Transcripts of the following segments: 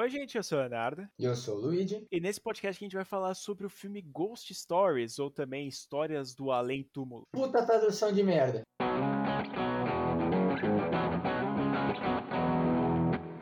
Oi, gente, eu sou o Leonardo. E eu sou o Luigi. E nesse podcast a gente vai falar sobre o filme Ghost Stories, ou também Histórias do Além Túmulo. Puta tradução de merda.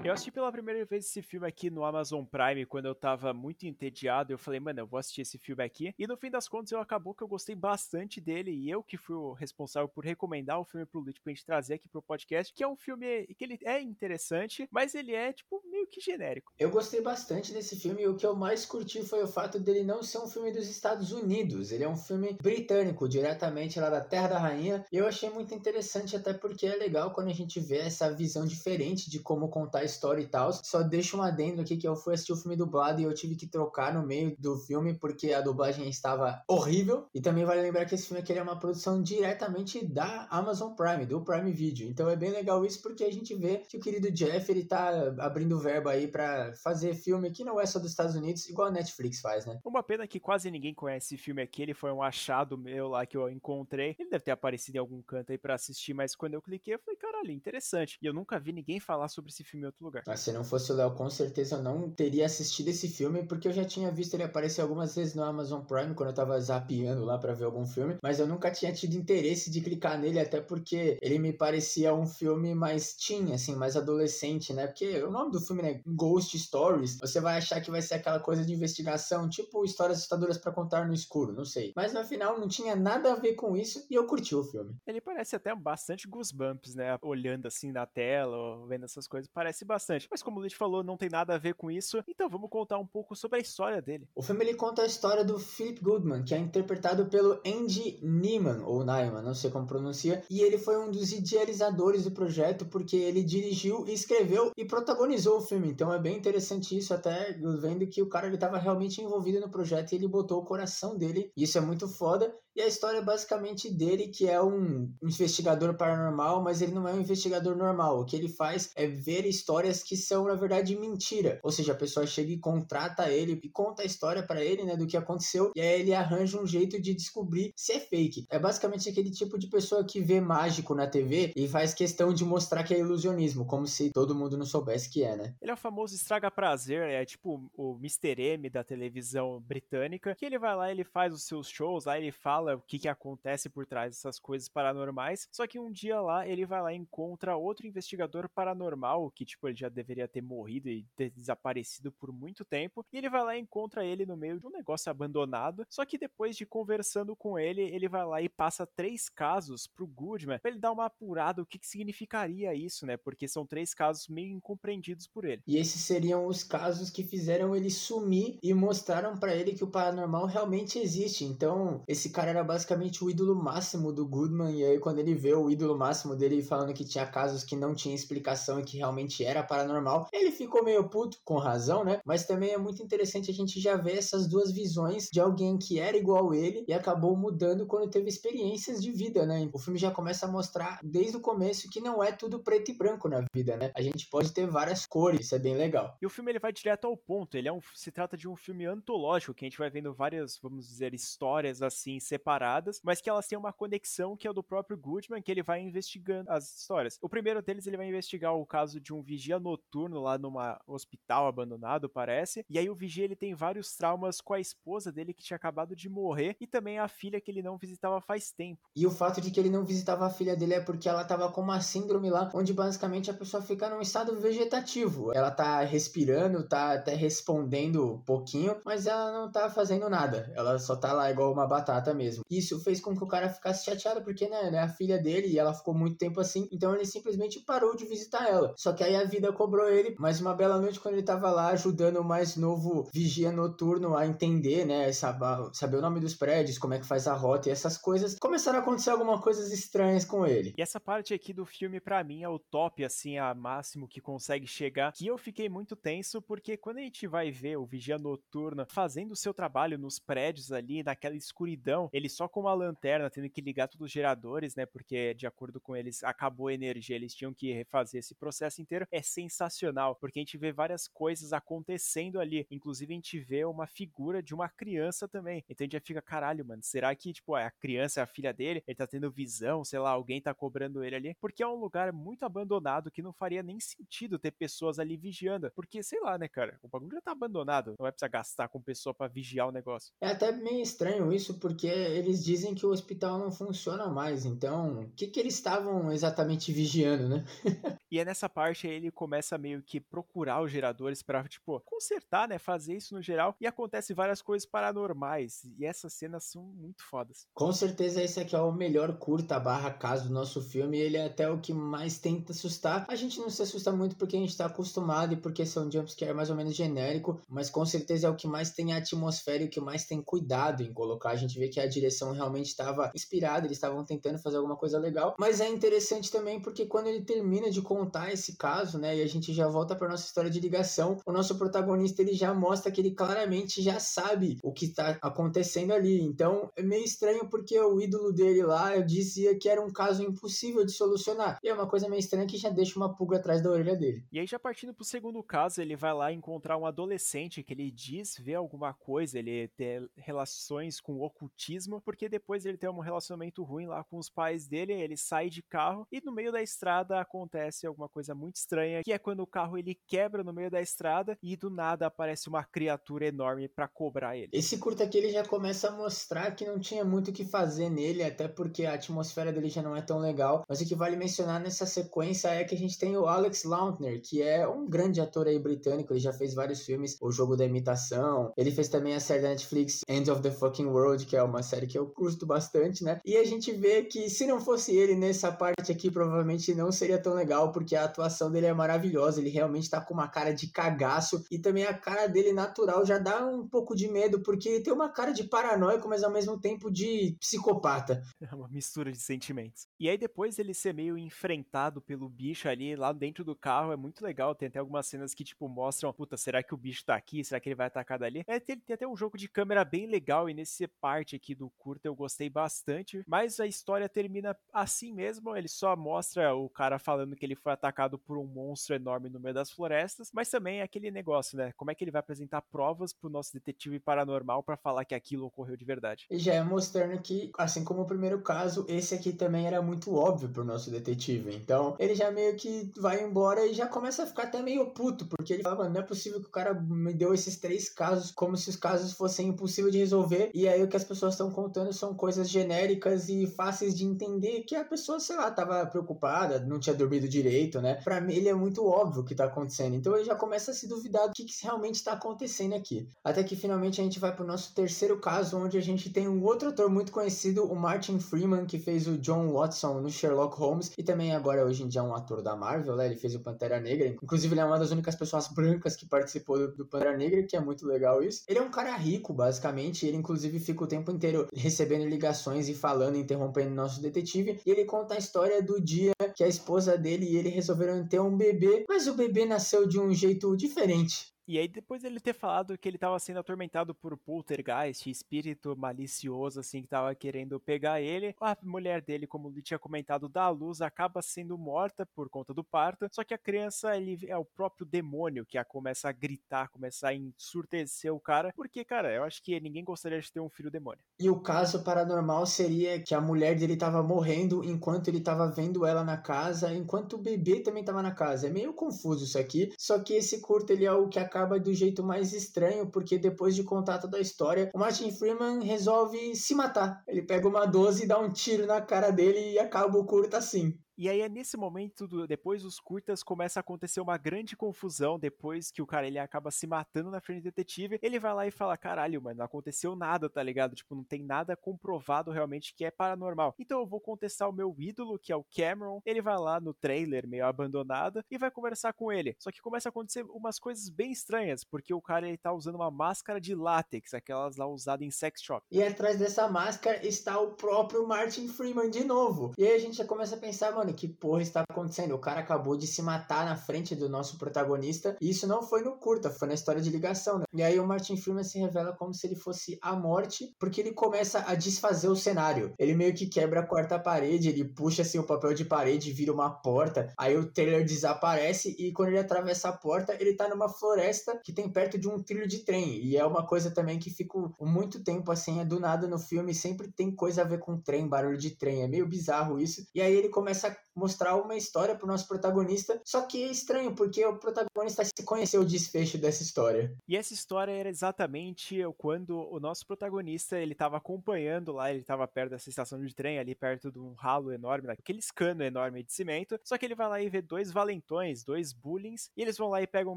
Eu assisti pela primeira vez esse filme aqui no Amazon Prime quando eu tava muito entediado. Eu falei, mano, eu vou assistir esse filme aqui. E no fim das contas, eu acabou que eu gostei bastante dele. E eu que fui o responsável por recomendar o filme pro Luigi pra gente trazer aqui pro podcast. Que é um filme que ele é interessante, mas ele é, tipo, meio que genérico. Eu gostei bastante desse filme. E o que eu mais curti foi o fato dele não ser um filme dos Estados Unidos. Ele é um filme britânico, diretamente lá da Terra da Rainha. E eu achei muito interessante, até porque é legal quando a gente vê essa visão diferente de como contar a história história e tal. Só deixo um adendo aqui que eu fui assistir o filme dublado e eu tive que trocar no meio do filme porque a dublagem estava horrível. E também vale lembrar que esse filme aqui é uma produção diretamente da Amazon Prime, do Prime Video. Então é bem legal isso porque a gente vê que o querido Jeff ele tá abrindo verbo aí para fazer filme que não é só dos Estados Unidos, igual a Netflix faz, né? Uma pena que quase ninguém conhece esse filme aqui. Ele foi um achado meu lá que eu encontrei. Ele deve ter aparecido em algum canto aí para assistir, mas quando eu cliquei, eu falei, caralho, interessante. E eu nunca vi ninguém falar sobre esse filme em outro lugar. Mas se não fosse o Léo, com certeza eu não teria assistido esse filme, porque eu já tinha visto ele aparecer algumas vezes no Amazon Prime, quando eu tava zapeando lá para ver algum filme, mas eu nunca tinha tido interesse de clicar nele, até porque ele me parecia um filme mais teen, assim, mais adolescente, né? Porque o nome do filme é Ghost Stories, você vai achar que vai ser aquela coisa de investigação, tipo histórias assustadoras para contar no escuro, não sei. Mas no final não tinha nada a ver com isso e eu curti o filme. Ele parece até bastante Goosebumps, né? Olhando assim na tela, vendo essas coisas, parece bastante. Mas como o Luiz falou, não tem nada a ver com isso. Então vamos contar um pouco sobre a história dele. O filme ele conta a história do Philip Goodman, que é interpretado pelo Andy Neiman, ou Neiman, não sei como pronuncia, e ele foi um dos idealizadores do projeto porque ele dirigiu, escreveu e protagonizou o filme. Então é bem interessante isso, até vendo que o cara estava realmente envolvido no projeto e ele botou o coração dele. Isso é muito foda. E a história é basicamente dele, que é um investigador paranormal, mas ele não é um investigador normal. O que ele faz é ver histórias que são, na verdade, mentira. Ou seja, a pessoa chega e contrata ele e conta a história para ele, né, do que aconteceu, e aí ele arranja um jeito de descobrir se é fake. É basicamente aquele tipo de pessoa que vê mágico na TV e faz questão de mostrar que é ilusionismo, como se todo mundo não soubesse que é, né? Ele é o famoso estraga prazer, é tipo o Mr. M da televisão britânica, que ele vai lá, ele faz os seus shows, lá ele fala o que, que acontece por trás dessas coisas paranormais. Só que um dia lá ele vai lá e encontra outro investigador paranormal, que tipo, ele já deveria ter morrido e ter desaparecido por muito tempo. E ele vai lá e encontra ele no meio de um negócio abandonado. Só que depois de conversando com ele, ele vai lá e passa três casos pro Goodman pra ele dar uma apurada o que, que significaria isso, né? Porque são três casos meio incompreendidos por ele. E esses seriam os casos que fizeram ele sumir e mostraram para ele que o paranormal realmente existe. Então, esse cara era basicamente o ídolo máximo do Goodman, e aí quando ele vê o ídolo máximo dele falando que tinha casos que não tinha explicação e que realmente era paranormal, ele ficou meio puto, com razão, né? Mas também é muito interessante a gente já ver essas duas visões de alguém que era igual ele e acabou mudando quando teve experiências de vida, né? O filme já começa a mostrar desde o começo que não é tudo preto e branco na vida, né? A gente pode ter várias cores, isso é bem legal. E o filme ele vai direto ao ponto, ele é um, se trata de um filme antológico, que a gente vai vendo várias, vamos dizer, histórias assim separadas separadas, mas que elas têm uma conexão que é do próprio Goodman, que ele vai investigando as histórias. O primeiro deles, ele vai investigar o caso de um vigia noturno lá numa hospital abandonado, parece, e aí o vigia ele tem vários traumas com a esposa dele que tinha acabado de morrer e também a filha que ele não visitava faz tempo. E o fato de que ele não visitava a filha dele é porque ela tava com uma síndrome lá, onde basicamente a pessoa fica num estado vegetativo. Ela tá respirando, tá até respondendo um pouquinho, mas ela não tá fazendo nada. Ela só tá lá igual uma batata mesmo mesmo. Isso fez com que o cara ficasse chateado, porque, né, é a filha dele e ela ficou muito tempo assim, então ele simplesmente parou de visitar ela. Só que aí a vida cobrou ele, mas uma bela noite, quando ele tava lá ajudando o mais novo vigia noturno a entender, né, saber, saber o nome dos prédios, como é que faz a rota e essas coisas, começaram a acontecer algumas coisas estranhas com ele. E essa parte aqui do filme, para mim, é o top, assim, a máximo que consegue chegar, que eu fiquei muito tenso, porque quando a gente vai ver o vigia noturno fazendo o seu trabalho nos prédios ali, naquela escuridão, ele só com uma lanterna, tendo que ligar todos os geradores, né? Porque de acordo com eles acabou a energia, eles tinham que refazer esse processo inteiro. É sensacional, porque a gente vê várias coisas acontecendo ali. Inclusive, a gente vê uma figura de uma criança também. Então a gente já fica, caralho, mano, será que, tipo, a criança é a filha dele? Ele tá tendo visão, sei lá, alguém tá cobrando ele ali? Porque é um lugar muito abandonado que não faria nem sentido ter pessoas ali vigiando. Porque, sei lá, né, cara, o bagulho já tá abandonado. Não vai precisar gastar com pessoa para vigiar o negócio. É até meio estranho isso, porque eles dizem que o hospital não funciona mais. Então, o que, que eles estavam exatamente vigiando, né? e é nessa parte aí ele começa meio que procurar os geradores para tipo, consertar, né? Fazer isso no geral. E acontece várias coisas paranormais. E essas cenas são muito fodas. Com certeza esse aqui é o melhor curta barra caso do nosso filme. Ele é até o que mais tenta assustar. A gente não se assusta muito porque a gente tá acostumado e porque são jumpscare mais ou menos genérico. Mas com certeza é o que mais tem atmosfera e o que mais tem cuidado em colocar. A gente vê que a direção realmente estava inspirada, eles estavam tentando fazer alguma coisa legal. Mas é interessante também porque quando ele termina de contar esse caso, né, e a gente já volta para nossa história de ligação, o nosso protagonista ele já mostra que ele claramente já sabe o que está acontecendo ali. Então é meio estranho porque o ídolo dele lá dizia que era um caso impossível de solucionar. E é uma coisa meio estranha que já deixa uma pulga atrás da orelha dele. E aí já partindo pro segundo caso, ele vai lá encontrar um adolescente que ele diz ver alguma coisa, ele ter relações com o ocultismo, porque depois ele tem um relacionamento ruim lá com os pais dele, ele sai de carro e no meio da estrada acontece alguma coisa muito estranha, que é quando o carro ele quebra no meio da estrada e do nada aparece uma criatura enorme para cobrar ele. Esse curta aqui ele já começa a mostrar que não tinha muito o que fazer nele, até porque a atmosfera dele já não é tão legal, mas o que vale mencionar nessa sequência é que a gente tem o Alex Lautner, que é um grande ator aí britânico, ele já fez vários filmes, O Jogo da Imitação, ele fez também a série da Netflix End of the Fucking World, que é uma série que eu curto bastante, né? E a gente vê que se não fosse ele nessa parte aqui, provavelmente não seria tão legal, porque a atuação dele é maravilhosa, ele realmente tá com uma cara de cagaço, e também a cara dele natural já dá um pouco de medo, porque ele tem uma cara de paranoico, mas ao mesmo tempo de psicopata. É uma mistura de sentimentos. E aí depois ele ser meio enfrentado pelo bicho ali, lá dentro do carro, é muito legal, tem até algumas cenas que, tipo, mostram, puta, será que o bicho tá aqui? Será que ele vai atacar dali? É, tem, tem até um jogo de câmera bem legal, e nesse parte aqui do curta eu gostei bastante, mas a história termina assim mesmo, ele só mostra o cara falando que ele foi atacado por um monstro enorme no meio das florestas, mas também é aquele negócio, né? Como é que ele vai apresentar provas pro nosso detetive paranormal para falar que aquilo ocorreu de verdade? E já é mostrando que, assim como o primeiro caso, esse aqui também era muito óbvio pro nosso detetive. Então, ele já meio que vai embora e já começa a ficar até meio puto, porque ele fala, não é possível que o cara me deu esses três casos como se os casos fossem impossíveis de resolver. E aí o que as pessoas estão contando são coisas genéricas e fáceis de entender que a pessoa, sei lá, tava preocupada, não tinha dormido direito, né? Pra mim, ele é muito óbvio o que tá acontecendo. Então ele já começa a se duvidar do que, que realmente tá acontecendo aqui. Até que finalmente a gente vai pro nosso terceiro caso, onde a gente tem um outro ator muito conhecido, o Martin Freeman, que fez o John Watson no Sherlock Holmes e também agora hoje em dia é um ator da Marvel, né? Ele fez o Pantera Negra. Inclusive, ele é uma das únicas pessoas brancas que participou do, do Pantera Negra, que é muito legal isso. Ele é um cara rico, basicamente. Ele, inclusive, fica o tempo inteiro recebendo ligações e falando, interrompendo nosso detetive. E ele conta a história do dia que a esposa dele e ele resolveram ter um bebê, mas o bebê nasceu de um jeito diferente. E aí, depois ele ter falado que ele tava sendo atormentado por poltergeist, espírito malicioso, assim, que tava querendo pegar ele, a mulher dele, como ele tinha comentado, da luz, acaba sendo morta por conta do parto. Só que a criança, ele é o próprio demônio que a começa a gritar, começa a ensurtecer o cara. Porque, cara, eu acho que ninguém gostaria de ter um filho demônio. E o caso paranormal seria que a mulher dele tava morrendo enquanto ele tava vendo ela na casa, enquanto o bebê também tava na casa. É meio confuso isso aqui. Só que esse curto, ele é o que acaba acaba do jeito mais estranho, porque depois de contar toda a história, o Martin Freeman resolve se matar. Ele pega uma 12 e dá um tiro na cara dele e acaba o curto assim. E aí é nesse momento, do, depois dos curtas, começa a acontecer uma grande confusão, depois que o cara ele acaba se matando na frente do detetive, ele vai lá e fala, caralho, mano, não aconteceu nada, tá ligado? Tipo, não tem nada comprovado realmente que é paranormal. Então eu vou contestar o meu ídolo, que é o Cameron, ele vai lá no trailer, meio abandonado, e vai conversar com ele. Só que começa a acontecer umas coisas bem estranhas, porque o cara ele tá usando uma máscara de látex, aquelas lá usadas em sex shop. E atrás dessa máscara está o próprio Martin Freeman de novo. E aí a gente já começa a pensar, mano, mano, que porra está acontecendo? O cara acabou de se matar na frente do nosso protagonista. E isso não foi no curta, foi na história de ligação, né? E aí o Martin Freeman se revela como se ele fosse a morte, porque ele começa a desfazer o cenário. Ele meio que quebra a quarta parede, ele puxa assim o papel de parede, vira uma porta. Aí o Taylor desaparece e quando ele atravessa a porta, ele tá numa floresta que tem perto de um trilho de trem. E é uma coisa também que fica muito tempo assim, é do nada no filme, sempre tem coisa a ver com trem, barulho de trem. É meio bizarro isso. E aí ele começa a mostrar uma história pro nosso protagonista, só que é estranho, porque o protagonista se conheceu o desfecho dessa história. E essa história era exatamente quando o nosso protagonista, ele tava acompanhando lá, ele tava perto dessa estação de trem, ali perto de um ralo enorme, aquele cano enorme de cimento, só que ele vai lá e vê dois valentões, dois bullings, e eles vão lá e pegam um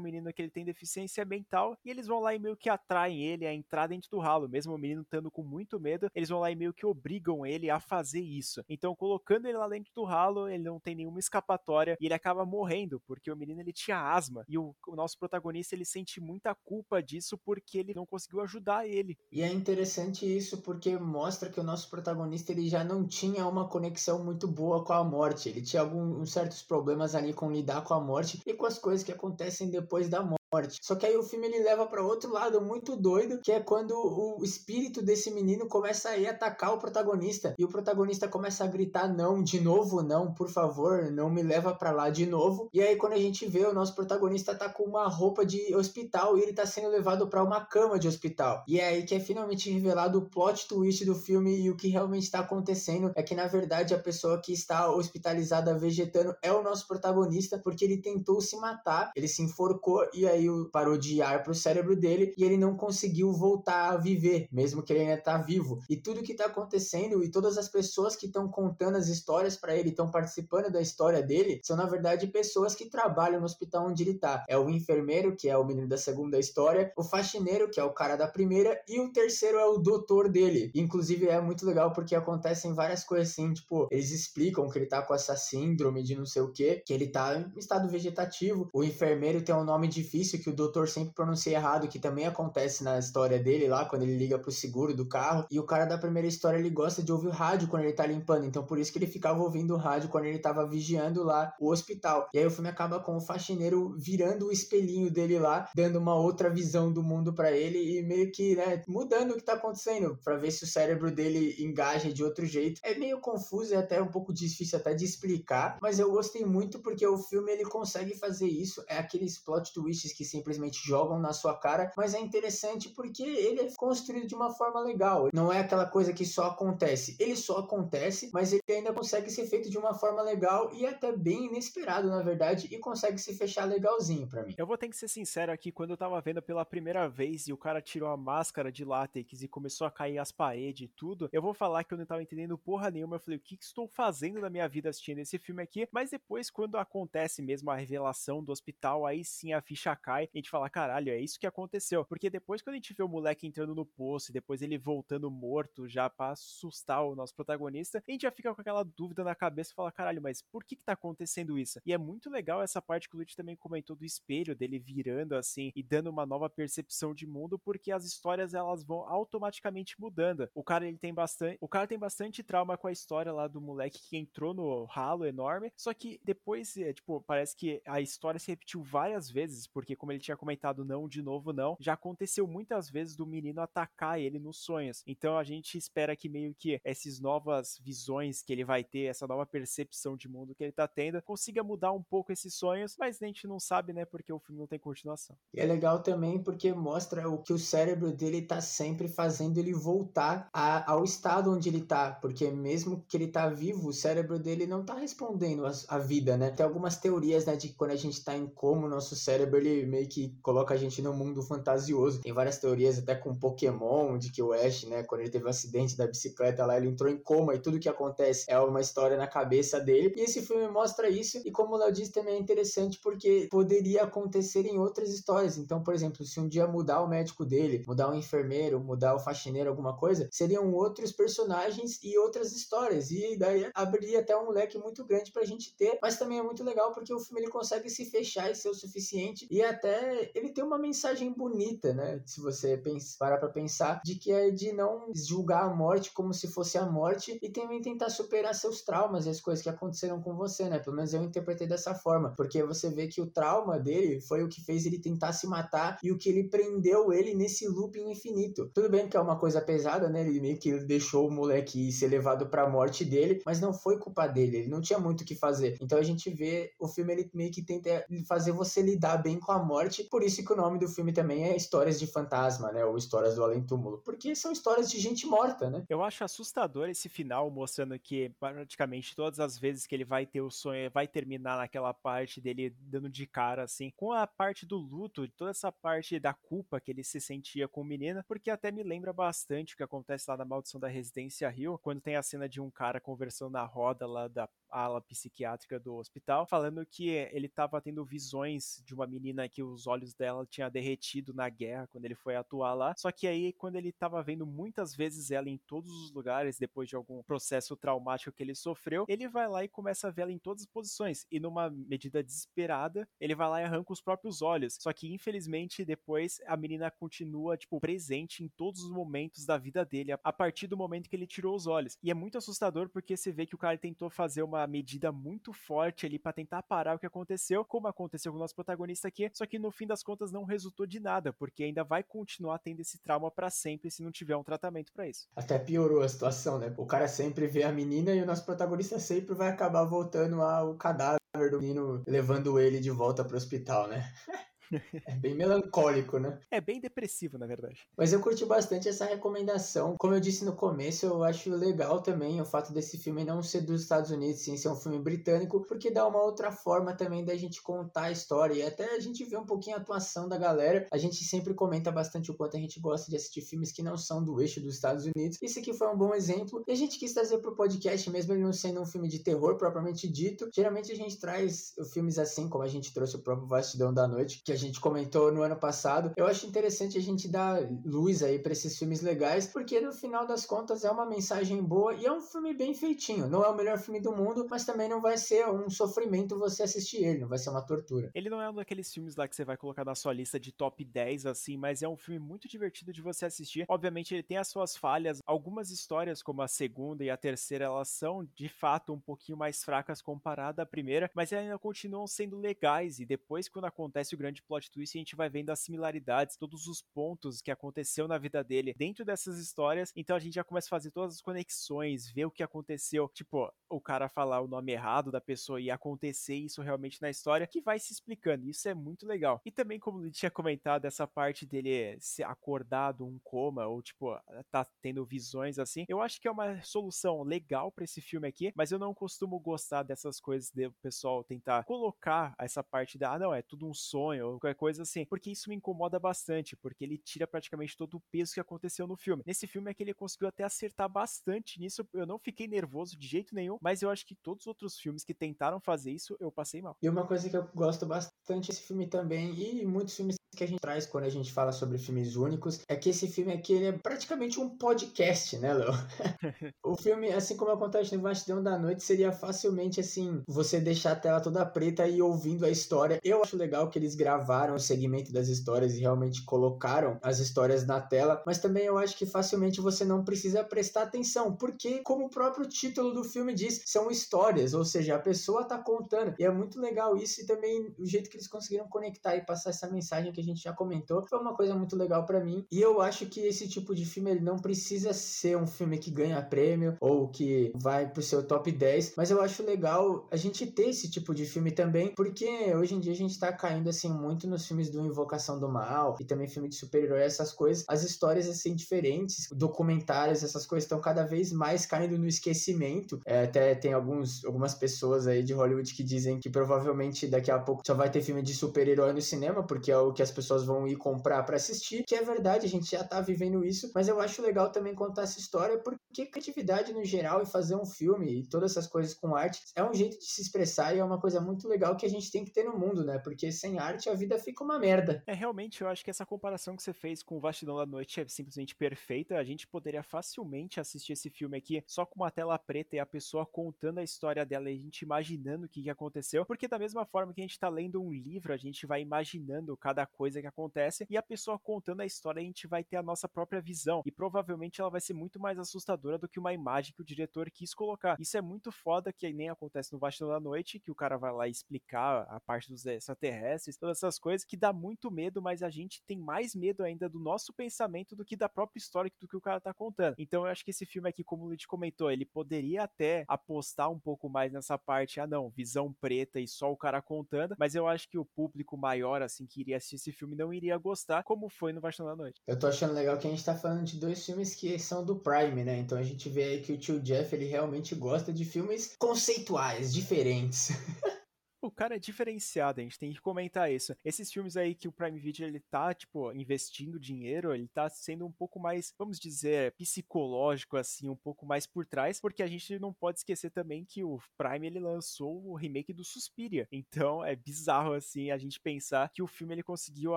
menino que ele tem deficiência mental, e eles vão lá e meio que atraem ele a entrar dentro do ralo, mesmo o menino estando com muito medo, eles vão lá e meio que obrigam ele a fazer isso. Então, colocando ele lá dentro do ralo, ele não tem nenhuma escapatória e ele acaba morrendo, porque o menino ele tinha asma, e o, o nosso protagonista ele sente muita culpa disso porque ele não conseguiu ajudar ele. E é interessante isso porque mostra que o nosso protagonista ele já não tinha uma conexão muito boa com a morte. Ele tinha alguns certos problemas ali com lidar com a morte e com as coisas que acontecem depois da morte morte. Só que aí o filme ele leva para outro lado muito doido, que é quando o espírito desse menino começa a ir atacar o protagonista e o protagonista começa a gritar não, de novo não, por favor, não me leva para lá de novo. E aí quando a gente vê o nosso protagonista tá com uma roupa de hospital e ele tá sendo levado para uma cama de hospital. E é aí que é finalmente revelado o plot twist do filme e o que realmente está acontecendo é que na verdade a pessoa que está hospitalizada vegetando é o nosso protagonista porque ele tentou se matar, ele se enforcou e aí parou de ar pro cérebro dele e ele não conseguiu voltar a viver, mesmo que ele ainda tá vivo. E tudo que tá acontecendo e todas as pessoas que estão contando as histórias para ele, estão participando da história dele, são na verdade pessoas que trabalham no hospital onde ele tá. É o enfermeiro, que é o menino da segunda história, o faxineiro, que é o cara da primeira, e o terceiro é o doutor dele. Inclusive é muito legal porque acontecem várias coisas assim, tipo, eles explicam que ele tá com essa síndrome de não sei o que, que ele tá em estado vegetativo. O enfermeiro tem um nome difícil que o doutor sempre pronuncia errado, que também acontece na história dele lá, quando ele liga pro seguro do carro. E o cara da primeira história, ele gosta de ouvir o rádio quando ele tá limpando. Então por isso que ele ficava ouvindo o rádio quando ele tava vigiando lá o hospital. E aí o filme acaba com o faxineiro virando o espelhinho dele lá, dando uma outra visão do mundo para ele e meio que, né, mudando o que tá acontecendo, para ver se o cérebro dele engaja de outro jeito. É meio confuso, é até um pouco difícil até de explicar, mas eu gostei muito porque o filme ele consegue fazer isso. É aqueles plot twists que que simplesmente jogam na sua cara, mas é interessante porque ele é construído de uma forma legal. Não é aquela coisa que só acontece. Ele só acontece, mas ele ainda consegue ser feito de uma forma legal e até bem inesperado, na verdade, e consegue se fechar legalzinho para mim. Eu vou ter que ser sincero aqui, quando eu tava vendo pela primeira vez e o cara tirou a máscara de látex e começou a cair as paredes e tudo, eu vou falar que eu não tava entendendo porra nenhuma. Eu falei, o que, que estou fazendo na minha vida assistindo esse filme aqui? Mas depois, quando acontece mesmo a revelação do hospital, aí sim a ficha cai cai e a gente fala, caralho, é isso que aconteceu. Porque depois, quando a gente vê o moleque entrando no poço e depois ele voltando morto já pra assustar o nosso protagonista, a gente já fica com aquela dúvida na cabeça e fala, caralho, mas por que que tá acontecendo isso? E é muito legal essa parte que o Luigi também comentou do espelho, dele virando assim e dando uma nova percepção de mundo, porque as histórias elas vão automaticamente mudando. O cara ele tem bastante, o cara tem bastante trauma com a história lá do moleque que entrou no ralo enorme, só que depois, é, tipo, parece que a história se repetiu várias vezes, porque como ele tinha comentado não de novo não, já aconteceu muitas vezes do menino atacar ele nos sonhos. Então a gente espera que meio que essas novas visões que ele vai ter, essa nova percepção de mundo que ele tá tendo, consiga mudar um pouco esses sonhos, mas a gente não sabe, né, porque o filme não tem continuação. E é legal também porque mostra o que o cérebro dele tá sempre fazendo ele voltar a, ao estado onde ele tá, porque mesmo que ele tá vivo, o cérebro dele não tá respondendo à vida, né? Tem algumas teorias, né, de que quando a gente tá em coma, o nosso cérebro ele meio que coloca a gente no mundo fantasioso. Tem várias teorias até com Pokémon, de que o Ash, né, quando ele teve o um acidente da bicicleta lá, ele entrou em coma e tudo que acontece é uma história na cabeça dele. E esse filme mostra isso. E como o Léo disse, também é interessante porque poderia acontecer em outras histórias. Então, por exemplo, se um dia mudar o médico dele, mudar o enfermeiro, mudar o faxineiro, alguma coisa, seriam outros personagens e outras histórias. E daí abriria até um leque muito grande pra gente ter. Mas também é muito legal porque o filme ele consegue se fechar e ser o suficiente. E até ele tem uma mensagem bonita, né? Se você pensa, parar pra pensar, de que é de não julgar a morte como se fosse a morte e também tentar superar seus traumas e as coisas que aconteceram com você, né? Pelo menos eu interpretei dessa forma, porque você vê que o trauma dele foi o que fez ele tentar se matar e o que ele prendeu ele nesse looping infinito. Tudo bem que é uma coisa pesada, né? Ele meio que deixou o moleque ser levado pra morte dele, mas não foi culpa dele, ele não tinha muito o que fazer. Então a gente vê o filme ele meio que tenta fazer você lidar bem com a morte, por isso que o nome do filme também é Histórias de Fantasma, né? Ou Histórias do Além Túmulo, porque são histórias de gente morta, né? Eu acho assustador esse final mostrando que praticamente todas as vezes que ele vai ter o sonho, vai terminar naquela parte dele dando de cara assim, com a parte do luto, toda essa parte da culpa que ele se sentia com o menino, porque até me lembra bastante o que acontece lá na Maldição da Residência Rio, quando tem a cena de um cara conversando na roda lá da ala psiquiátrica do hospital, falando que ele estava tendo visões de uma menina que os olhos dela tinha derretido na guerra quando ele foi atuar lá. Só que aí, quando ele estava vendo muitas vezes ela em todos os lugares, depois de algum processo traumático que ele sofreu, ele vai lá e começa a ver ela em todas as posições. E numa medida desesperada, ele vai lá e arranca os próprios olhos. Só que, infelizmente, depois a menina continua, tipo, presente em todos os momentos da vida dele, a partir do momento que ele tirou os olhos. E é muito assustador porque você vê que o cara tentou fazer uma medida muito forte ali para tentar parar o que aconteceu, como aconteceu com o nosso protagonista aqui, só que no fim das contas não resultou de nada, porque ainda vai continuar tendo esse trauma para sempre se não tiver um tratamento para isso. Até piorou a situação, né? O cara sempre vê a menina e o nosso protagonista sempre vai acabar voltando ao cadáver do menino, levando ele de volta pro hospital, né? É bem melancólico, né? É bem depressivo, na verdade. Mas eu curti bastante essa recomendação. Como eu disse no começo, eu acho legal também o fato desse filme não ser dos Estados Unidos, sim ser um filme britânico, porque dá uma outra forma também da gente contar a história e até a gente ver um pouquinho a atuação da galera. A gente sempre comenta bastante o quanto a gente gosta de assistir filmes que não são do eixo dos Estados Unidos. Esse aqui foi um bom exemplo. E a gente quis trazer pro podcast, mesmo ele não sendo um filme de terror propriamente dito. Geralmente a gente traz filmes assim, como a gente trouxe o próprio Vastidão da Noite, que a gente comentou no ano passado. Eu acho interessante a gente dar luz aí para esses filmes legais, porque no final das contas é uma mensagem boa e é um filme bem feitinho. Não é o melhor filme do mundo, mas também não vai ser um sofrimento você assistir ele, não vai ser uma tortura. Ele não é um daqueles filmes lá que você vai colocar na sua lista de top 10 assim, mas é um filme muito divertido de você assistir. Obviamente ele tem as suas falhas, algumas histórias como a segunda e a terceira elas são de fato um pouquinho mais fracas comparada à primeira, mas ainda continuam sendo legais e depois quando acontece o grande plot twist, a gente vai vendo as similaridades, todos os pontos que aconteceu na vida dele dentro dessas histórias. Então a gente já começa a fazer todas as conexões, ver o que aconteceu. Tipo, o cara falar o nome errado da pessoa e acontecer isso realmente na história, que vai se explicando. Isso é muito legal. E também, como ele tinha comentado, essa parte dele ser acordado, um coma, ou tipo, tá tendo visões assim, eu acho que é uma solução legal para esse filme aqui, mas eu não costumo gostar dessas coisas de o pessoal tentar colocar essa parte da, ah, não, é tudo um sonho, ou qualquer coisa assim, porque isso me incomoda bastante, porque ele tira praticamente todo o peso que aconteceu no filme. Nesse filme é que ele conseguiu até acertar bastante nisso, eu não fiquei nervoso de jeito nenhum, mas eu acho que todos os outros filmes que tentaram fazer isso, eu passei mal. E uma coisa que eu gosto bastante desse filme também, e muitos filmes que a gente traz quando a gente fala sobre filmes únicos é que esse filme aqui ele é praticamente um podcast, né, Léo? o filme, assim como acontece no Vastidão da Noite, seria facilmente assim, você deixar a tela toda preta e ouvindo a história. Eu acho legal que eles gravaram o segmento das histórias e realmente colocaram as histórias na tela, mas também eu acho que facilmente você não precisa prestar atenção, porque como o próprio título do filme diz, são histórias, ou seja, a pessoa tá contando. E é muito legal isso e também o jeito que eles conseguiram conectar e passar essa mensagem que a gente já comentou, foi uma coisa muito legal para mim. E eu acho que esse tipo de filme ele não precisa ser um filme que ganha prêmio ou que vai pro seu top 10, mas eu acho legal a gente ter esse tipo de filme também, porque hoje em dia a gente tá caindo assim muito nos filmes do Invocação do Mal e também filme de super-herói, essas coisas. As histórias assim diferentes, documentários, essas coisas estão cada vez mais caindo no esquecimento. É, até tem alguns, algumas pessoas aí de Hollywood que dizem que provavelmente daqui a pouco só vai ter filme de super-herói no cinema, porque é o que as pessoas vão ir comprar para assistir, que é verdade, a gente já tá vivendo isso, mas eu acho legal também contar essa história porque criatividade no geral e fazer um filme e todas essas coisas com arte é um jeito de se expressar e é uma coisa muito legal que a gente tem que ter no mundo, né? Porque sem arte a vida fica uma merda. É, realmente, eu acho que essa comparação que você fez com o Vastidão da Noite é simplesmente perfeita. A gente poderia facilmente assistir esse filme aqui só com uma tela preta e a pessoa contando a história dela e a gente imaginando o que, que aconteceu, porque da mesma forma que a gente tá lendo um livro, a gente vai imaginando cada coisa que acontece e a pessoa contando a história a gente vai ter a nossa própria visão e provavelmente ela vai ser muito mais assustadora do que uma imagem que o diretor quis colocar. Isso é muito foda que nem acontece no Vastidão da Noite, que o cara vai lá explicar a parte dos extraterrestres, todas essas coisas que dá muito medo, mas a gente tem mais medo ainda do nosso pensamento do que da própria história do que o cara tá contando. Então eu acho que esse filme aqui, como o Luiz comentou, ele poderia até apostar um pouco mais nessa parte, ah não, visão preta e só o cara contando, mas eu acho que o público maior, assim, que iria assistir esse filme não iria gostar, como foi no Vastão da Noite. Eu tô achando legal que a gente tá falando de dois filmes que são do Prime, né? Então a gente vê aí que o tio Jeff, ele realmente gosta de filmes conceituais, diferentes. o cara é diferenciado, a gente tem que comentar isso. Esses filmes aí que o Prime Video ele tá, tipo, investindo dinheiro, ele tá sendo um pouco mais, vamos dizer, psicológico, assim, um pouco mais por trás, porque a gente não pode esquecer também que o Prime ele lançou o remake do Suspiria. Então é bizarro, assim, a gente pensar que o filme ele conseguiu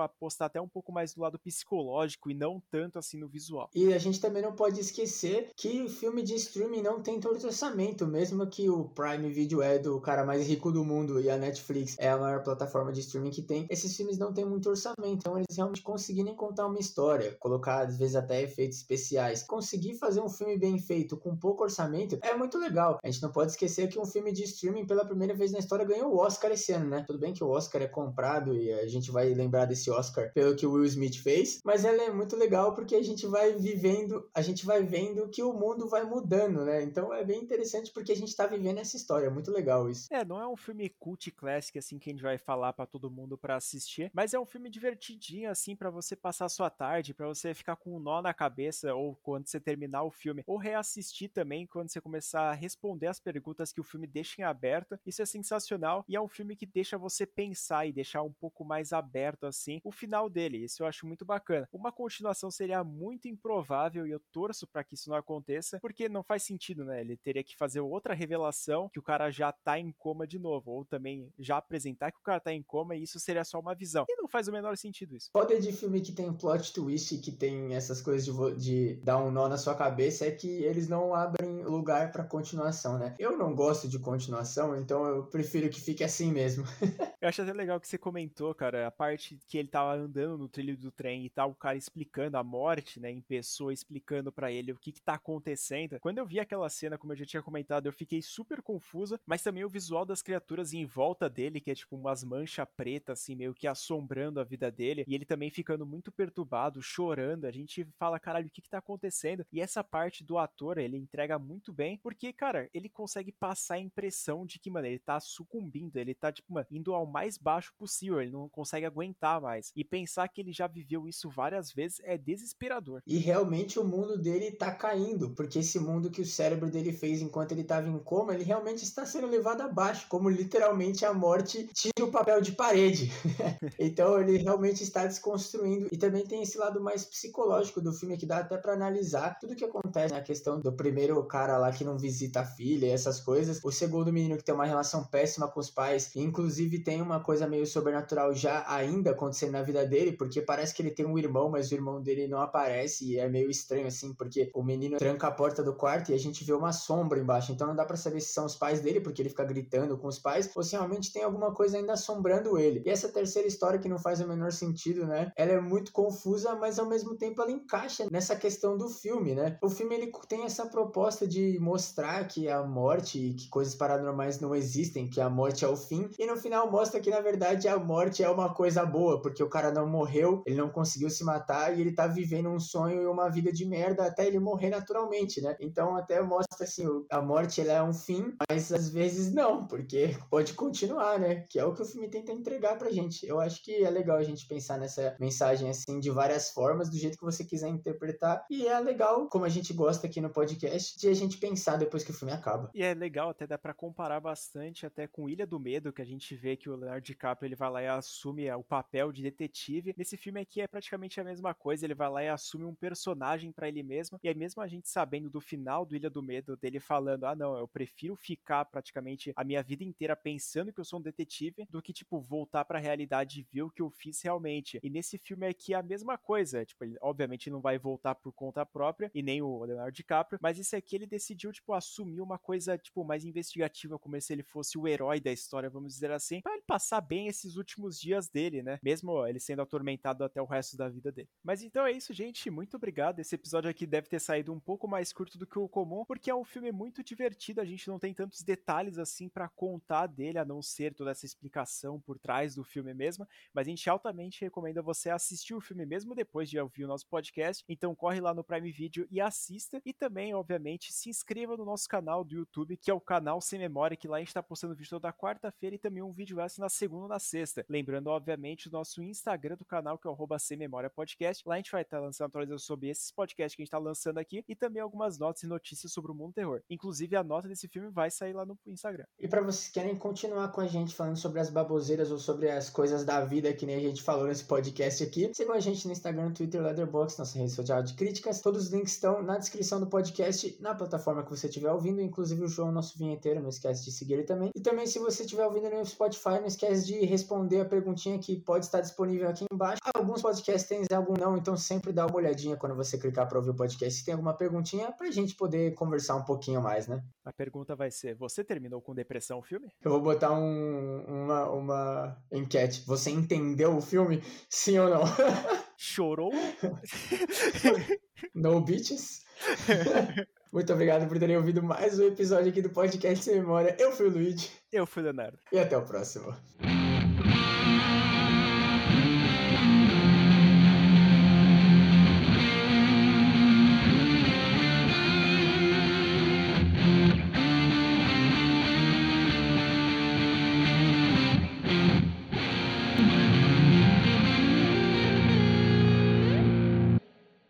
apostar até um pouco mais do lado psicológico e não tanto assim no visual. E a gente também não pode esquecer que o filme de streaming não tem todo orçamento, mesmo que o Prime Video é do cara mais rico do mundo e a Netflix é a maior plataforma de streaming que tem, esses filmes não têm muito orçamento, então eles realmente conseguirem contar uma história, colocar às vezes até efeitos especiais, conseguir fazer um filme bem feito com pouco orçamento é muito legal. A gente não pode esquecer que um filme de streaming pela primeira vez na história ganhou o Oscar esse ano, né? Tudo bem que o Oscar é comprado e a gente vai lembrar desse Oscar pelo que o Will Smith fez, mas ela é muito legal porque a gente vai vivendo, a gente vai vendo que o mundo vai mudando, né? Então é bem interessante porque a gente tá vivendo essa história, é muito legal isso. É, não é um filme cult classic assim que a gente vai falar para todo mundo para assistir, mas é um filme divertidinho assim para você passar a sua tarde, para você ficar com um nó na cabeça ou quando você terminar o filme, ou reassistir também quando você começar a responder as perguntas que o filme deixa em aberto. Isso é sensacional e é um filme que deixa você pensar e deixar um pouco mais aberto assim o final dele. Isso eu acho muito bacana. Uma continuação seria muito improvável e eu torço para que isso não aconteça, porque não faz sentido, né? Ele teria que fazer outra revelação que o cara já tá em coma de novo, ou também já apresentar que o cara tá em coma e isso seria só uma visão. E não faz o menor sentido isso. Foda de filme que tem plot twist, que tem essas coisas de, de dar um nó na sua cabeça, é que eles não abrem lugar para continuação, né? Eu não gosto de continuação, então eu prefiro que fique assim mesmo. eu acho até legal que você comentou, cara, a parte que ele tava andando no trilho do trem e tal, o cara explicando a morte, né, em pessoa, explicando para ele o que que tá acontecendo. Quando eu vi aquela cena, como eu já tinha comentado, eu fiquei super confusa, mas também o visual das criaturas em volta dele, que é tipo umas manchas pretas, assim, meio que assombrando a vida dele, e ele também ficando muito perturbado, chorando. A gente fala, caralho, o que que tá acontecendo? E essa parte do ator, ele entrega muito bem, porque, cara, ele consegue passar a impressão de que, mano, ele tá sucumbindo, ele tá, tipo, mano, indo ao mais baixo possível, ele não consegue aguentar mais. E pensar que ele já viveu isso várias vezes é desesperador. E realmente o mundo dele tá caindo, porque esse mundo que o cérebro dele fez enquanto ele tava em coma, ele realmente está sendo levado abaixo, como literalmente a morte tira o papel de parede. então ele realmente está desconstruindo. E também tem esse lado mais psicológico do filme que dá até para analisar tudo que acontece na questão do primeiro cara lá que não visita a filha e essas coisas. O segundo menino que tem uma relação péssima com os pais. Inclusive tem uma coisa meio sobrenatural já ainda acontecendo na vida dele, porque parece que ele tem um irmão, mas o irmão dele não aparece e é meio estranho assim, porque o menino tranca a porta do quarto e a gente vê uma sombra embaixo. Então não dá para saber se são os pais dele, porque ele fica gritando com os pais, ou se realmente tem alguma coisa ainda assombrando ele. E essa terceira história que não faz o menor sentido, né? Ela é muito confusa, mas ao mesmo tempo ela encaixa nessa questão do filme, né? O filme ele tem essa proposta de mostrar que a morte e que coisas paranormais não existem, que a morte é o fim, e no final mostra que na verdade a morte é uma coisa boa, porque o cara não morreu, ele não conseguiu se matar e ele tá vivendo um sonho e uma vida de merda até ele morrer naturalmente, né? Então até mostra assim, a morte ela é um fim, mas às vezes não, porque pode continuar, né? Que é o que o filme tenta entregar pra gente. Eu acho que é legal a gente pensar nessa mensagem assim de várias formas, do jeito que você quiser interpretar. E é legal, como a gente gosta aqui no podcast, de a gente pensar depois que o filme acaba. E é legal, até dá pra comparar bastante até com Ilha do Medo, que a gente vê que o Leonardo DiCaprio ele vai lá e assume o papel de detetive. Nesse filme aqui é praticamente a mesma coisa, ele vai lá e assume um personagem para ele mesmo. E aí mesmo a gente sabendo do final do Ilha do Medo, dele falando: "Ah, não, eu prefiro ficar praticamente a minha vida inteira pensando pensando que eu sou um detetive, do que, tipo, voltar pra realidade e ver o que eu fiz realmente. E nesse filme aqui é a mesma coisa. Tipo, ele obviamente não vai voltar por conta própria, e nem o Leonardo DiCaprio, mas esse aqui ele decidiu, tipo, assumir uma coisa, tipo, mais investigativa, como se ele fosse o herói da história, vamos dizer assim, para ele passar bem esses últimos dias dele, né? Mesmo ele sendo atormentado até o resto da vida dele. Mas então é isso, gente. Muito obrigado. Esse episódio aqui deve ter saído um pouco mais curto do que o comum, porque é um filme muito divertido. A gente não tem tantos detalhes assim para contar dele, a não ser toda essa explicação por trás do filme mesmo. Mas a gente altamente recomenda você assistir o filme mesmo depois de ouvir o nosso podcast. Então corre lá no Prime Video e assista. E também, obviamente, se inscreva no nosso canal do YouTube, que é o canal Sem Memória, que lá a gente está postando vídeo toda quarta-feira e também um vídeo extra na segunda e na sexta. Lembrando, obviamente, o nosso Instagram do canal, que é o Sem Memória Podcast. Lá a gente vai estar tá lançando atualizações sobre esses podcasts que a gente está lançando aqui e também algumas notas e notícias sobre o mundo terror. Inclusive, a nota desse filme vai sair lá no Instagram. E para vocês que querem continuar com a gente falando sobre as baboseiras ou sobre as coisas da vida, que nem a gente falou nesse podcast aqui, sigam a gente no Instagram, Twitter, Leatherbox, nossa rede social de críticas. Todos os links estão na descrição do podcast, na plataforma que você estiver ouvindo, inclusive o João, nosso vinheteiro, não esquece de seguir ele também. E também, se você estiver ouvindo no Spotify, não esquece de responder a perguntinha que pode estar disponível aqui embaixo. Alguns podcasts têm, alguns não, então sempre dá uma olhadinha quando você clicar para ouvir o podcast. Se tem alguma perguntinha, pra gente poder conversar um pouquinho mais, né? A pergunta vai ser: você terminou com depressão o filme? Eu vou botar um, uma, uma enquete. Você entendeu o filme? Sim ou não? Chorou? no bitches? Muito obrigado por terem ouvido mais um episódio aqui do podcast Sem Memória. Eu fui o Luigi. Eu fui o Leonardo. E até o próximo.